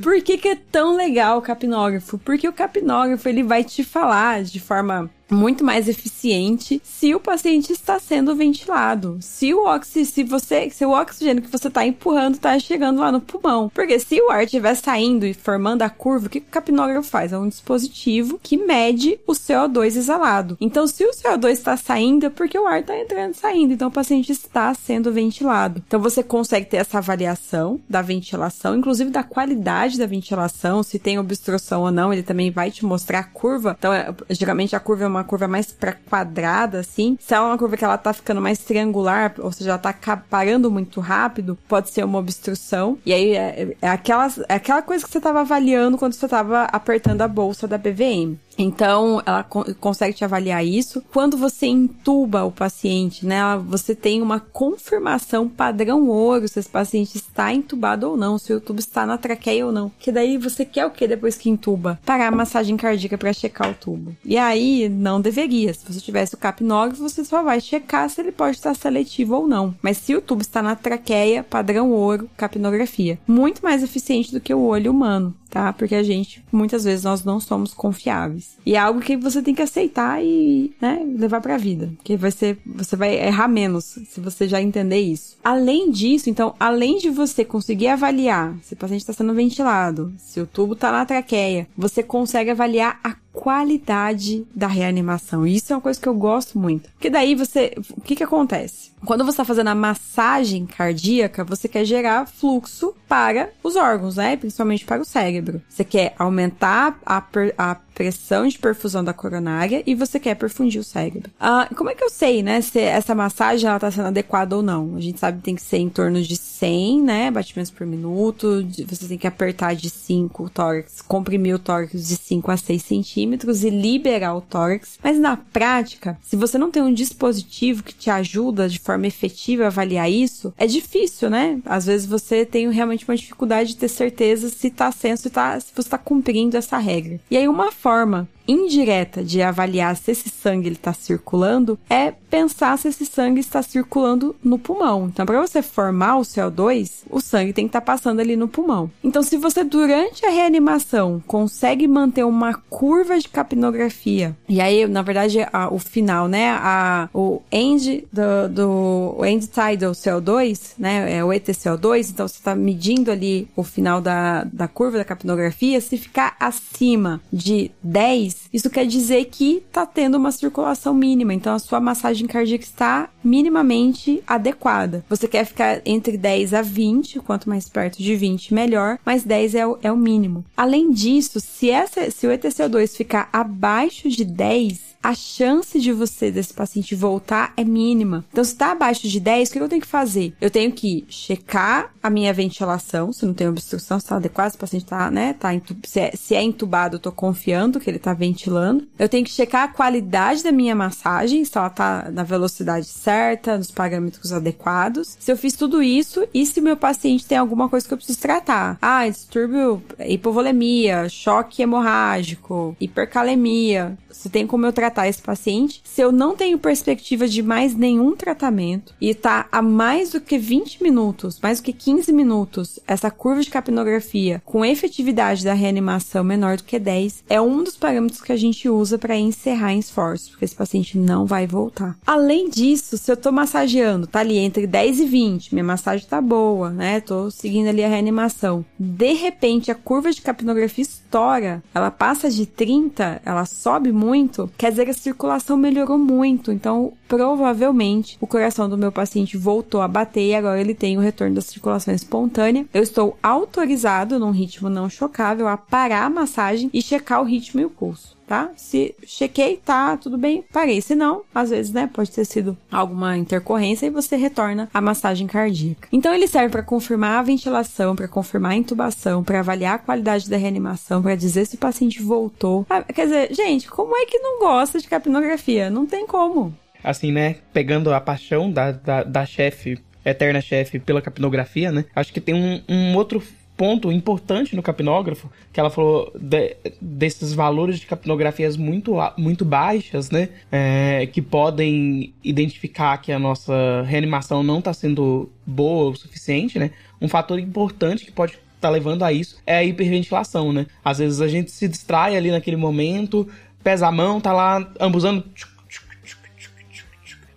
Por que, que é tão legal o capnógrafo? Porque o capnógrafo ele vai te falar de forma muito mais eficiente se o paciente está sendo ventilado. Se o oxi, se você, se o oxigênio que você está empurrando está chegando lá no pulmão. Porque se o ar estiver saindo e formando a curva, o que o capnógrafo faz? É um dispositivo que mede o CO2 exalado. Então, se o CO2 está saindo, é porque o ar está entrando e saindo. Então, o paciente está sendo ventilado. Então, você consegue ter essa avaliação da ventilação, inclusive da qualidade da ventilação, se tem obstrução ou não, ele também vai te mostrar a curva. Então, é, geralmente a curva é uma curva mais para quadrada, assim. Se ela é uma curva que ela tá ficando mais triangular, ou seja, ela tá parando muito rápido, pode ser uma obstrução. E aí é, é, aquelas, é aquela coisa que você tava avaliando quando você tava apertando a bolsa da BVM. Então, ela co consegue te avaliar isso. Quando você intuba o paciente, né, você tem uma confirmação padrão ouro se esse paciente está entubado ou não, se o tubo está na traqueia ou não. Que daí você quer o que depois que intuba? Parar a massagem cardíaca para checar o tubo. E aí, não deveria. Se você tivesse o capnógrafo, você só vai checar se ele pode estar seletivo ou não. Mas se o tubo está na traqueia, padrão ouro, capnografia. Muito mais eficiente do que o olho humano tá? Porque a gente, muitas vezes, nós não somos confiáveis. E é algo que você tem que aceitar e, né, levar pra vida. Que vai ser, você vai errar menos se você já entender isso. Além disso, então, além de você conseguir avaliar se o paciente está sendo ventilado, se o tubo tá na traqueia, você consegue avaliar a qualidade da reanimação. Isso é uma coisa que eu gosto muito. Porque daí você. O que que acontece? Quando você está fazendo a massagem cardíaca, você quer gerar fluxo para os órgãos, né? Principalmente para o cérebro. Você quer aumentar a, a pressão de perfusão da coronária e você quer perfundir o cérebro. Ah, como é que eu sei, né, se essa massagem ela tá sendo adequada ou não? A gente sabe que tem que ser em torno de 100, né, batimentos por minuto, você tem que apertar de 5 o tórax, comprimir o tórax de 5 a 6 centímetros e liberar o tórax. Mas na prática, se você não tem um dispositivo que te ajuda de forma efetiva a avaliar isso, é difícil, né? Às vezes você tem realmente uma dificuldade de ter certeza se tá sendo, se, tá, se você está cumprindo essa regra. E aí uma forma forma indireta de avaliar se esse sangue está circulando é pensar se esse sangue está circulando no pulmão. Então, para você formar o CO2, o sangue tem que estar tá passando ali no pulmão. Então, se você durante a reanimação consegue manter uma curva de capnografia, e aí, na verdade, a, o final, né, a, o end do, do o end tidal CO2, né, é o ETCO2, então você está medindo ali o final da, da curva da capnografia, se ficar acima de 10, isso quer dizer que está tendo uma circulação mínima, então a sua massagem cardíaca está minimamente adequada. Você quer ficar entre 10 a 20, quanto mais perto de 20, melhor, mas 10 é o, é o mínimo. Além disso, se, essa, se o ETCO2 ficar abaixo de 10, a chance de você, desse paciente, voltar é mínima. Então, se está abaixo de 10, o que eu tenho que fazer? Eu tenho que checar a minha ventilação, se não tem obstrução, se está adequado, se o paciente está, né, tá se, é, se é entubado, eu tô confiando que ele está ventilando. Eu tenho que checar a qualidade da minha massagem, se ela está na velocidade certa, nos parâmetros adequados. Se eu fiz tudo isso e se meu paciente tem alguma coisa que eu preciso tratar. Ah, distúrbio, hipovolemia, choque hemorrágico, hipercalemia. Se tem como eu tratar tratar esse paciente se eu não tenho perspectiva de mais nenhum tratamento e tá a mais do que 20 minutos, mais do que 15 minutos, essa curva de capnografia com efetividade da reanimação menor do que 10, é um dos parâmetros que a gente usa para encerrar esforço, porque esse paciente não vai voltar. Além disso, se eu tô massageando, tá ali entre 10 e 20, minha massagem tá boa, né? Tô seguindo ali a reanimação. De repente, a curva de capnografia estoura, ela passa de 30, ela sobe muito, quer dizer dizer que a circulação melhorou muito. Então, provavelmente, o coração do meu paciente voltou a bater e agora ele tem o retorno da circulação espontânea. Eu estou autorizado, num ritmo não chocável, a parar a massagem e checar o ritmo e o pulso tá? Se chequei, tá, tudo bem, parei. Se não, às vezes, né, pode ter sido alguma intercorrência e você retorna a massagem cardíaca. Então ele serve para confirmar a ventilação, para confirmar a intubação, para avaliar a qualidade da reanimação, para dizer se o paciente voltou. Ah, quer dizer, gente, como é que não gosta de capnografia? Não tem como. Assim, né, pegando a paixão da, da, da chefe eterna chefe pela capnografia, né? Acho que tem um, um outro ponto importante no capnógrafo, que ela falou de, desses valores de capnografias muito, muito baixas, né? É, que podem identificar que a nossa reanimação não está sendo boa o suficiente, né? Um fator importante que pode tá levando a isso é a hiperventilação, né? Às vezes a gente se distrai ali naquele momento, pesa a mão, tá lá ambusando.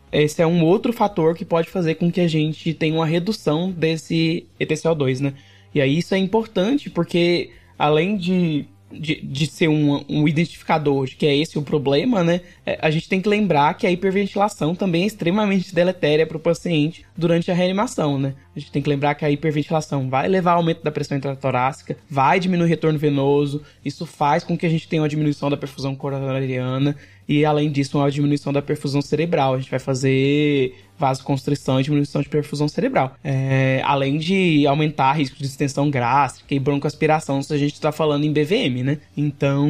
Esse é um outro fator que pode fazer com que a gente tenha uma redução desse ETCO2, né? E aí isso é importante porque além de de, de ser um, um identificador de que é esse o problema, né? É, a gente tem que lembrar que a hiperventilação também é extremamente deletéria para o paciente durante a reanimação, né? A gente tem que lembrar que a hiperventilação vai levar ao aumento da pressão intratorácica, vai diminuir o retorno venoso, isso faz com que a gente tenha uma diminuição da perfusão coronariana e, além disso, uma diminuição da perfusão cerebral. A gente vai fazer vasoconstrição e diminuição de perfusão cerebral. É, além de aumentar risco de extensão gástrica e broncoaspiração se a gente está falando em BVM, né? Então,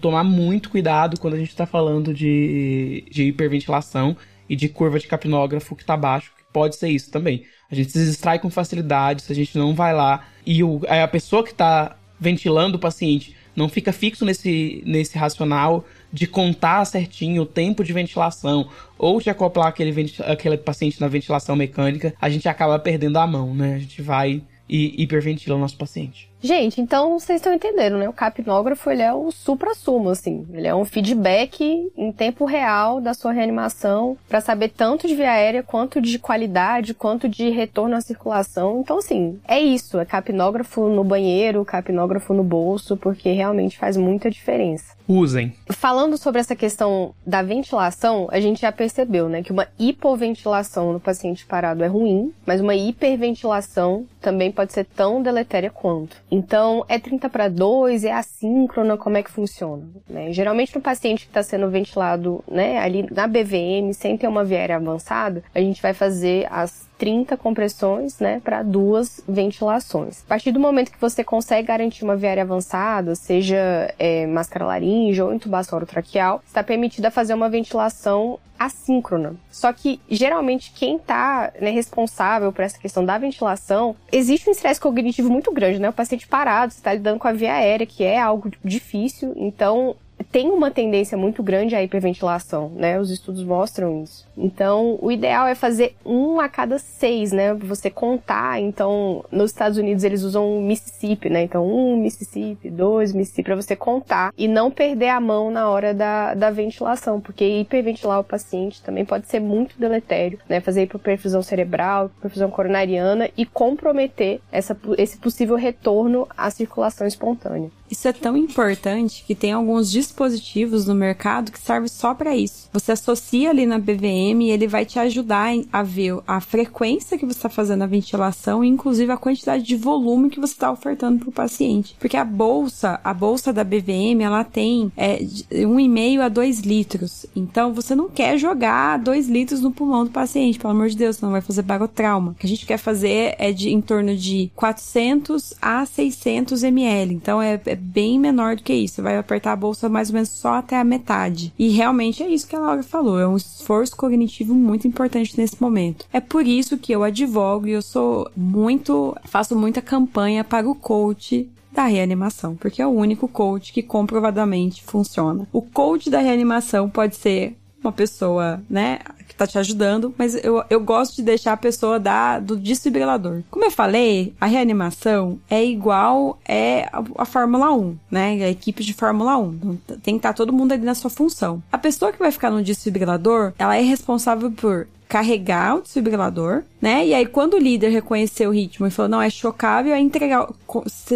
tomar muito cuidado quando a gente está falando de, de hiperventilação e de curva de capnógrafo que está baixo, que pode ser isso também. A gente se distrai com facilidade se a gente não vai lá e o, a pessoa que está ventilando o paciente não fica fixo nesse, nesse racional de contar certinho o tempo de ventilação ou de acoplar aquele, aquele paciente na ventilação mecânica, a gente acaba perdendo a mão, né? A gente vai e hiperventila o nosso paciente. Gente, então vocês estão entendendo, né? O capnógrafo, ele é o supra-sumo, assim. Ele é um feedback em tempo real da sua reanimação para saber tanto de via aérea, quanto de qualidade, quanto de retorno à circulação. Então, assim, é isso. É capnógrafo no banheiro, capnógrafo no bolso, porque realmente faz muita diferença. Usem. Falando sobre essa questão da ventilação, a gente já percebeu, né, que uma hipoventilação no paciente parado é ruim, mas uma hiperventilação também pode ser tão deletéria quanto. Então, é 30 para 2, é assíncrona, como é que funciona? Né? Geralmente, no paciente que está sendo ventilado né, ali na BVM, sem ter uma viária avançada, a gente vai fazer as 30 compressões, né, para duas ventilações. A partir do momento que você consegue garantir uma viária avançada, seja é, máscara laringe ou intubação orotraqueal, está permitida fazer uma ventilação assíncrona. Só que geralmente quem está né, responsável por essa questão da ventilação, existe um estresse cognitivo muito grande, né? O paciente parado, você está lidando com a via aérea, que é algo difícil, então tem uma tendência muito grande à hiperventilação, né? Os estudos mostram isso. Então, o ideal é fazer um a cada seis, né? Você contar. Então, nos Estados Unidos eles usam Mississippi, né? Então, um Mississippi, dois Mississippi, para você contar e não perder a mão na hora da, da ventilação, porque hiperventilar o paciente também pode ser muito deletério, né? Fazer hiperperfusão cerebral, perfusão coronariana e comprometer essa, esse possível retorno à circulação espontânea. Isso é tão importante que tem alguns dispositivos no mercado que servem só para isso. Você associa ali na BVM e ele vai te ajudar a ver a frequência que você está fazendo a ventilação e inclusive a quantidade de volume que você está ofertando para o paciente. Porque a bolsa, a bolsa da BVM, ela tem é, 1,5 a 2 litros. Então você não quer jogar 2 litros no pulmão do paciente, pelo amor de Deus, senão vai fazer barotrauma. O que a gente quer fazer é de em torno de 400 a 600 ml. Então é, é bem menor do que isso. Você vai apertar a bolsa mais ou menos só até a metade. E realmente é isso que a Laura falou. É um esforço cognitivo muito importante nesse momento. É por isso que eu advogo e eu sou muito. faço muita campanha para o coach da reanimação, porque é o único coach que comprovadamente funciona. O coach da reanimação pode ser uma pessoa, né, que tá te ajudando, mas eu, eu gosto de deixar a pessoa da, do desfibrilador. Como eu falei, a reanimação é igual é a, a Fórmula 1, né? A equipe de Fórmula 1. Então, tem que estar tá todo mundo ali na sua função. A pessoa que vai ficar no desfibrilador, ela é responsável por carregar o desfibrilador, né? E aí, quando o líder reconhecer o ritmo e falou, não, é chocável, é entregar,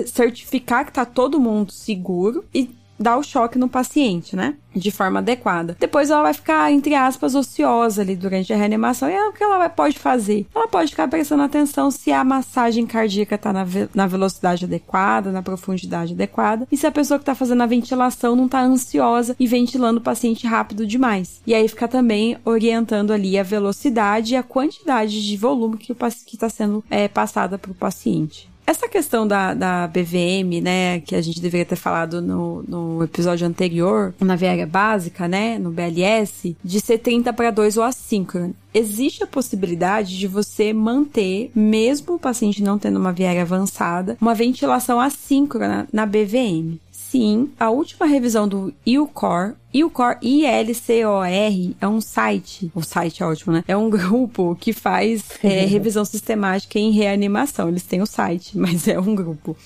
certificar que tá todo mundo seguro e dar o choque no paciente, né? De forma adequada. Depois ela vai ficar, entre aspas, ociosa ali durante a reanimação. E é o que ela pode fazer? Ela pode ficar prestando atenção se a massagem cardíaca está na, ve na velocidade adequada, na profundidade adequada. E se a pessoa que está fazendo a ventilação não está ansiosa e ventilando o paciente rápido demais. E aí fica também orientando ali a velocidade e a quantidade de volume que está sendo é, passada para o paciente. Essa questão da, da BVM, né, que a gente deveria ter falado no, no episódio anterior, na viária básica, né, no BLS, de ser 30 para 2 ou assíncrono. Existe a possibilidade de você manter, mesmo o paciente não tendo uma viária avançada, uma ventilação assíncrona na BVM. Sim, a última revisão do ILCOR, ILCOR, I-L-C-O-R, é um site, o site é ótimo, né? É um [LAUGHS] grupo que faz é, revisão sistemática em reanimação. Eles têm o site, [LAUGHS] mas é um grupo.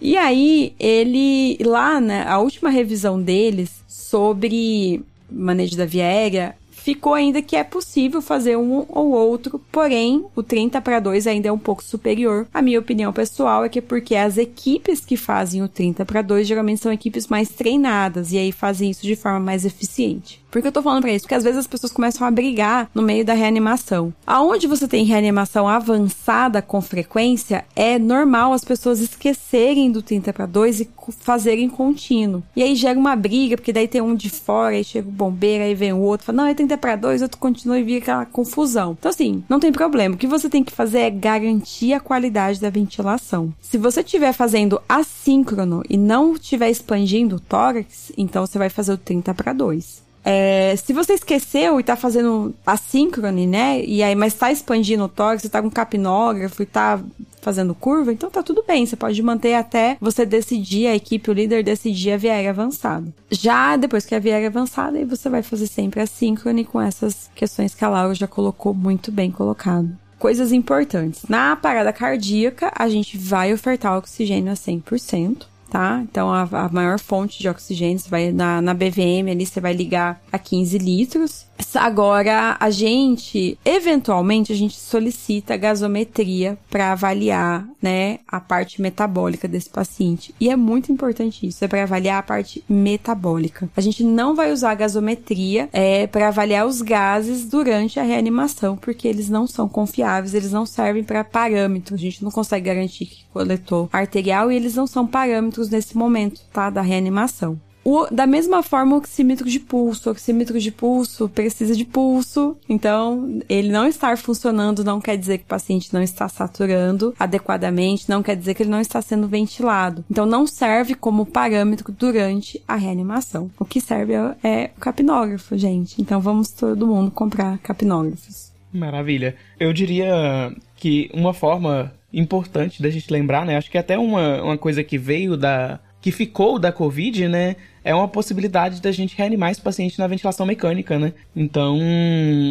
E aí, ele, lá, né, a última revisão deles sobre manejo da via aérea ficou ainda que é possível fazer um ou outro, porém o 30 para 2 ainda é um pouco superior. A minha opinião pessoal é que é porque as equipes que fazem o 30 para 2 geralmente são equipes mais treinadas e aí fazem isso de forma mais eficiente. Por que eu tô falando pra isso? Porque às vezes as pessoas começam a brigar no meio da reanimação. Aonde você tem reanimação avançada com frequência, é normal as pessoas esquecerem do 30 para 2 e fazerem contínuo. E aí gera uma briga, porque daí tem um de fora, aí chega o bombeiro, aí vem o outro, fala, não, é 30 para 2, outro continua e vira aquela confusão. Então, assim, não tem problema. O que você tem que fazer é garantir a qualidade da ventilação. Se você estiver fazendo assíncrono e não estiver expandindo o tórax, então você vai fazer o 30 para 2. É, se você esqueceu e tá fazendo assíncrone, né? E aí, mas tá expandindo o tórax, você tá com capnógrafo e tá fazendo curva, então tá tudo bem. Você pode manter até você decidir, a equipe, o líder decidir a viária avançada. Já depois que a viária avançada, aí você vai fazer sempre assíncrone com essas questões que a Laura já colocou muito bem colocado coisas importantes. Na parada cardíaca, a gente vai ofertar oxigênio a 100% tá? Então a, a maior fonte de oxigênio, vai na, na BVM ali, você vai ligar a 15 litros. Agora, a gente, eventualmente, a gente solicita gasometria para avaliar, né, a parte metabólica desse paciente. E é muito importante isso, é para avaliar a parte metabólica. A gente não vai usar a gasometria é, para avaliar os gases durante a reanimação, porque eles não são confiáveis, eles não servem para parâmetros. A gente não consegue garantir que coletou arterial e eles não são parâmetros nesse momento, tá, da reanimação. O, da mesma forma, o oxímetro de pulso. O oxímetro de pulso precisa de pulso. Então, ele não estar funcionando não quer dizer que o paciente não está saturando adequadamente, não quer dizer que ele não está sendo ventilado. Então, não serve como parâmetro durante a reanimação. O que serve é, é o capnógrafo, gente. Então, vamos todo mundo comprar capnógrafos. Maravilha. Eu diria que uma forma importante da gente lembrar, né? Acho que até uma, uma coisa que veio da. que ficou da Covid, né? É uma possibilidade da gente reanimar esse paciente na ventilação mecânica, né? Então,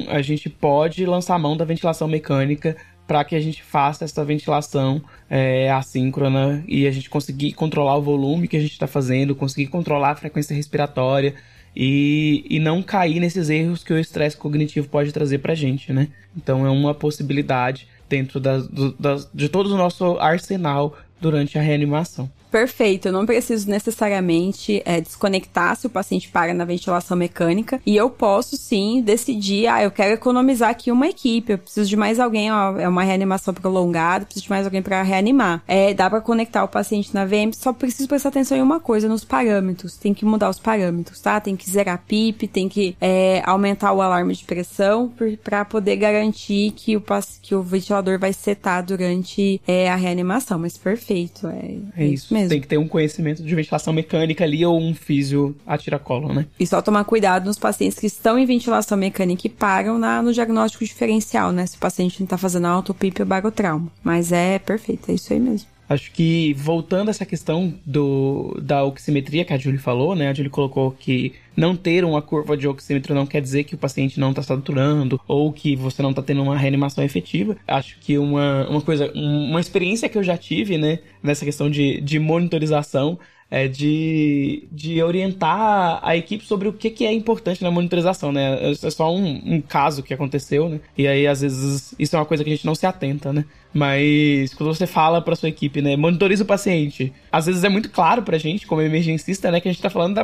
a gente pode lançar a mão da ventilação mecânica para que a gente faça essa ventilação é, assíncrona e a gente conseguir controlar o volume que a gente está fazendo, conseguir controlar a frequência respiratória e, e não cair nesses erros que o estresse cognitivo pode trazer para a gente, né? Então é uma possibilidade dentro das, das, de todo o nosso arsenal durante a reanimação perfeito. Eu não preciso necessariamente é, desconectar se o paciente para na ventilação mecânica. E eu posso sim decidir, ah, eu quero economizar aqui uma equipe, eu preciso de mais alguém, ó, é uma reanimação prolongada, preciso de mais alguém para reanimar. É, dá para conectar o paciente na VM, só preciso prestar atenção em uma coisa, nos parâmetros. Tem que mudar os parâmetros, tá? Tem que zerar PIP, tem que é, aumentar o alarme de pressão para poder garantir que o, que o ventilador vai setar durante é, a reanimação. Mas perfeito, é, é isso mesmo mesmo. Tem que ter um conhecimento de ventilação mecânica ali ou um físio a tiracolo, né? E só tomar cuidado nos pacientes que estão em ventilação mecânica e param na, no diagnóstico diferencial, né? Se o paciente não tá fazendo autopipe ou barotrauma. Mas é perfeito, é isso aí mesmo. Acho que voltando a essa questão do, da oximetria que a Julie falou, né? A Julie colocou que não ter uma curva de oxímetro não quer dizer que o paciente não está saturando ou que você não está tendo uma reanimação efetiva. Acho que uma, uma coisa, uma experiência que eu já tive, né, nessa questão de, de monitorização é de, de orientar a equipe sobre o que, que é importante na monitorização, né? É só um, um caso que aconteceu, né? E aí, às vezes, isso é uma coisa que a gente não se atenta, né? Mas quando você fala para sua equipe, né, monitoriza o paciente, às vezes é muito claro pra gente, como emergencista, né, que a gente tá falando da,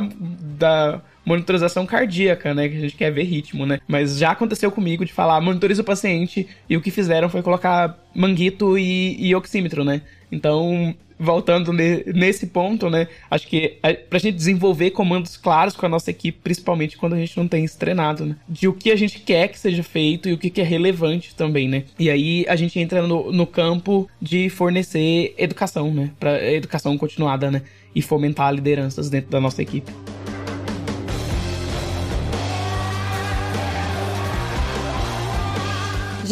da monitorização cardíaca, né? Que a gente quer ver ritmo, né? Mas já aconteceu comigo de falar, monitoriza o paciente, e o que fizeram foi colocar manguito e, e oxímetro, né? Então, voltando nesse ponto, né? Acho que é pra gente desenvolver comandos claros com a nossa equipe, principalmente quando a gente não tem isso treinado, né? De o que a gente quer que seja feito e o que, que é relevante também, né? E aí a gente entra no, no campo de fornecer educação, né? Pra educação continuada, né? E fomentar lideranças dentro da nossa equipe.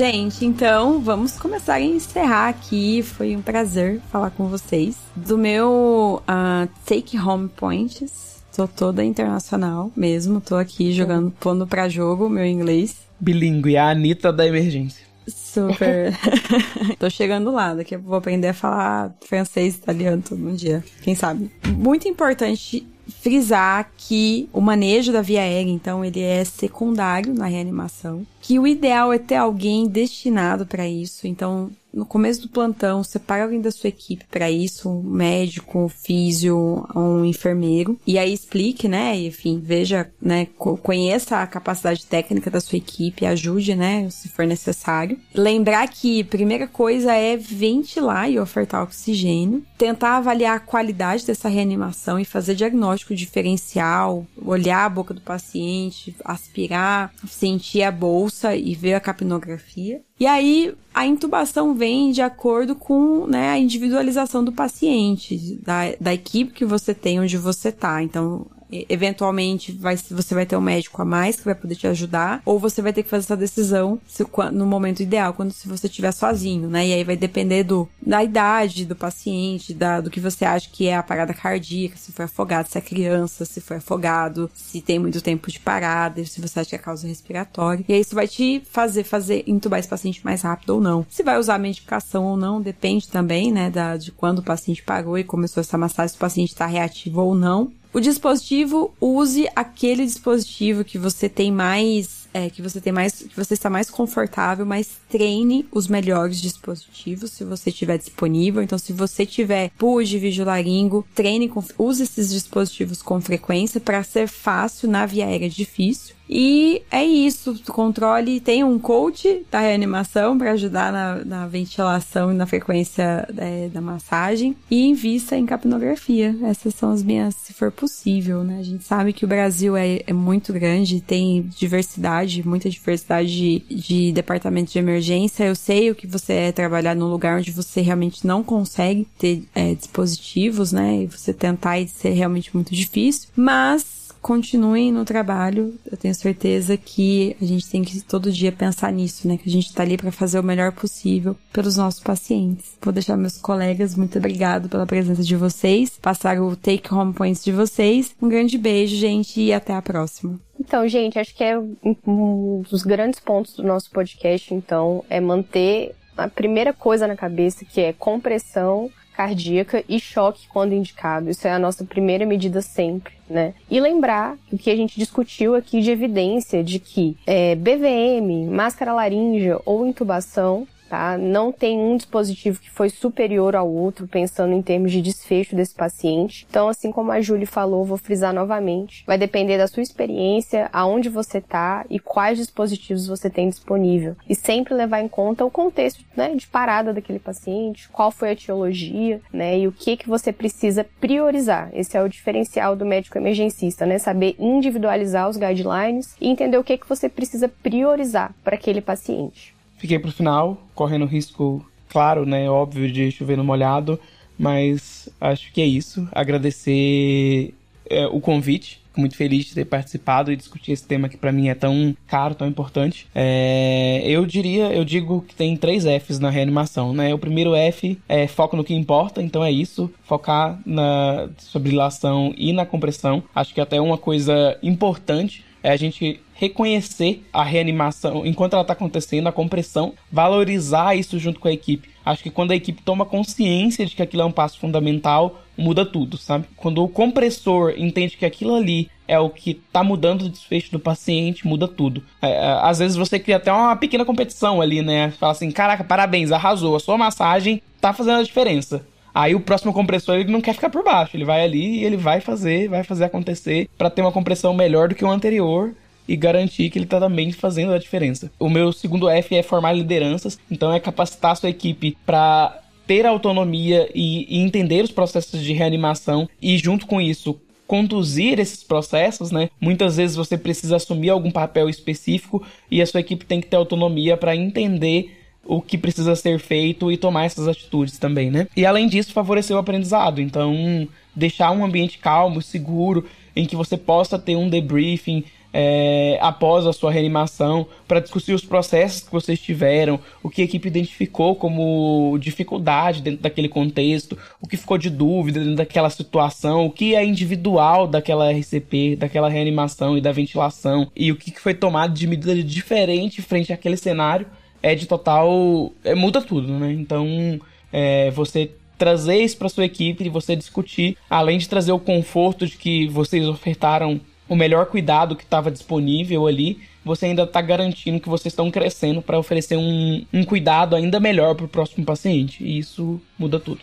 Gente, então vamos começar a encerrar aqui. Foi um prazer falar com vocês. Do meu uh, Take Home Points, tô toda internacional mesmo. Tô aqui jogando, pondo pra jogo meu inglês. Bilingue, a Anitta da emergência. Super. [LAUGHS] [LAUGHS] Tô chegando lá, daqui eu vou aprender a falar francês, italiano todo um dia. Quem sabe? Muito importante frisar que o manejo da via aérea, então, ele é secundário na reanimação, que o ideal é ter alguém destinado para isso. Então, no começo do plantão, separa alguém da sua equipe para isso, um médico, um físio, um enfermeiro, e aí explique, né, enfim, veja, né, conheça a capacidade técnica da sua equipe, ajude, né, se for necessário. Lembrar que primeira coisa é ventilar e ofertar oxigênio, tentar avaliar a qualidade dessa reanimação e fazer diagnóstico diferencial, olhar a boca do paciente, aspirar, sentir a bolsa e ver a capnografia. E aí a intubação vem de acordo com né, a individualização do paciente, da, da equipe que você tem onde você tá. Então, eventualmente vai, você vai ter um médico a mais que vai poder te ajudar, ou você vai ter que fazer essa decisão se, no momento ideal, quando se você estiver sozinho, né? E aí vai depender do, da idade do paciente, da, do que você acha que é a parada cardíaca, se foi afogado, se é criança, se foi afogado, se tem muito tempo de parada, se você acha que é causa respiratória. E aí isso vai te fazer fazer entubar esse paciente mais rápido ou não. Se vai usar medicação ou não, depende também, né, da, de quando o paciente parou e começou essa massagem, se o paciente está reativo ou não. O dispositivo, use aquele dispositivo que você tem mais é, que você tem mais, que você está mais confortável, mas treine os melhores dispositivos se você tiver disponível. Então, se você tiver PUG, Vigilaringo, treine, use esses dispositivos com frequência para ser fácil na via aérea difícil. E é isso, controle, tem um coach da reanimação para ajudar na, na, ventilação e na frequência é, da massagem e invista em capnografia. Essas são as minhas, se for possível, né? A gente sabe que o Brasil é, é muito grande, tem diversidade, muita diversidade de, de departamentos de emergência. Eu sei o que você é trabalhar num lugar onde você realmente não consegue ter é, dispositivos, né? E você tentar e ser realmente muito difícil, mas continuem no trabalho. Eu tenho certeza que a gente tem que todo dia pensar nisso, né? Que a gente tá ali para fazer o melhor possível pelos nossos pacientes. Vou deixar meus colegas muito obrigado pela presença de vocês, passar o take home points de vocês. Um grande beijo, gente, e até a próxima. Então, gente, acho que é um dos grandes pontos do nosso podcast, então, é manter a primeira coisa na cabeça, que é compressão cardíaca e choque quando indicado. Isso é a nossa primeira medida sempre, né? E lembrar o que a gente discutiu aqui de evidência de que é, BVM, máscara laríngea ou intubação tá? Não tem um dispositivo que foi superior ao outro, pensando em termos de desfecho desse paciente. Então, assim como a Julie falou, vou frisar novamente, vai depender da sua experiência, aonde você tá e quais dispositivos você tem disponível. E sempre levar em conta o contexto, né, de parada daquele paciente, qual foi a etiologia, né, e o que que você precisa priorizar. Esse é o diferencial do médico emergencista, né, saber individualizar os guidelines e entender o que que você precisa priorizar para aquele paciente. Fiquei pro final, correndo risco, claro, né? Óbvio, de chover no molhado. Mas acho que é isso. Agradecer é, o convite. Fico muito feliz de ter participado e discutir esse tema que para mim é tão caro, tão importante. É, eu diria, eu digo que tem três Fs na reanimação, né? O primeiro F é foco no que importa, então é isso, focar na fibrilação e na compressão. Acho que até uma coisa importante é a gente reconhecer a reanimação enquanto ela está acontecendo, a compressão, valorizar isso junto com a equipe. Acho que quando a equipe toma consciência de que aquilo é um passo fundamental, muda tudo, sabe? Quando o compressor entende que aquilo ali é o que está mudando o desfecho do paciente, muda tudo. É, é, às vezes você cria até uma pequena competição ali, né? Fala assim, caraca, parabéns, arrasou, a sua massagem tá fazendo a diferença. Aí o próximo compressor ele não quer ficar por baixo, ele vai ali e ele vai fazer, vai fazer acontecer para ter uma compressão melhor do que o anterior e garantir que ele está também fazendo a diferença. O meu segundo F é formar lideranças, então é capacitar a sua equipe para ter autonomia e, e, entender os processos de reanimação e junto com isso conduzir esses processos, né? Muitas vezes você precisa assumir algum papel específico e a sua equipe tem que ter autonomia para entender o que precisa ser feito e tomar essas atitudes também, né? E além disso, favorecer o aprendizado. Então, deixar um ambiente calmo, seguro, em que você possa ter um debriefing é, após a sua reanimação, para discutir os processos que vocês tiveram, o que a equipe identificou como dificuldade dentro daquele contexto, o que ficou de dúvida dentro daquela situação, o que é individual daquela RCP, daquela reanimação e da ventilação, e o que foi tomado de medida diferente frente àquele cenário, é de total. É, muda tudo, né? Então, é, você trazer isso para sua equipe e você discutir, além de trazer o conforto de que vocês ofertaram o melhor cuidado que estava disponível ali, você ainda está garantindo que vocês estão crescendo para oferecer um, um cuidado ainda melhor para o próximo paciente. E isso muda tudo.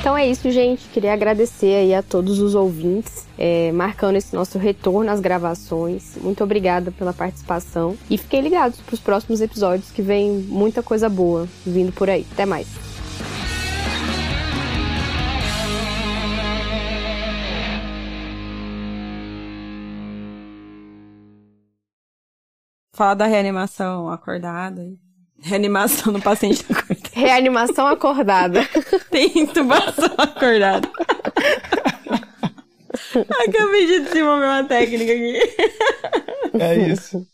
Então é isso, gente. Queria agradecer aí a todos os ouvintes, é, marcando esse nosso retorno às gravações. Muito obrigada pela participação. E fiquem ligados para os próximos episódios, que vem muita coisa boa vindo por aí. Até mais. Falar da reanimação acordada. Reanimação no paciente [LAUGHS] acordado. Reanimação acordada. [LAUGHS] Tem intubação acordada. Acabei de desenvolver uma técnica aqui. É isso.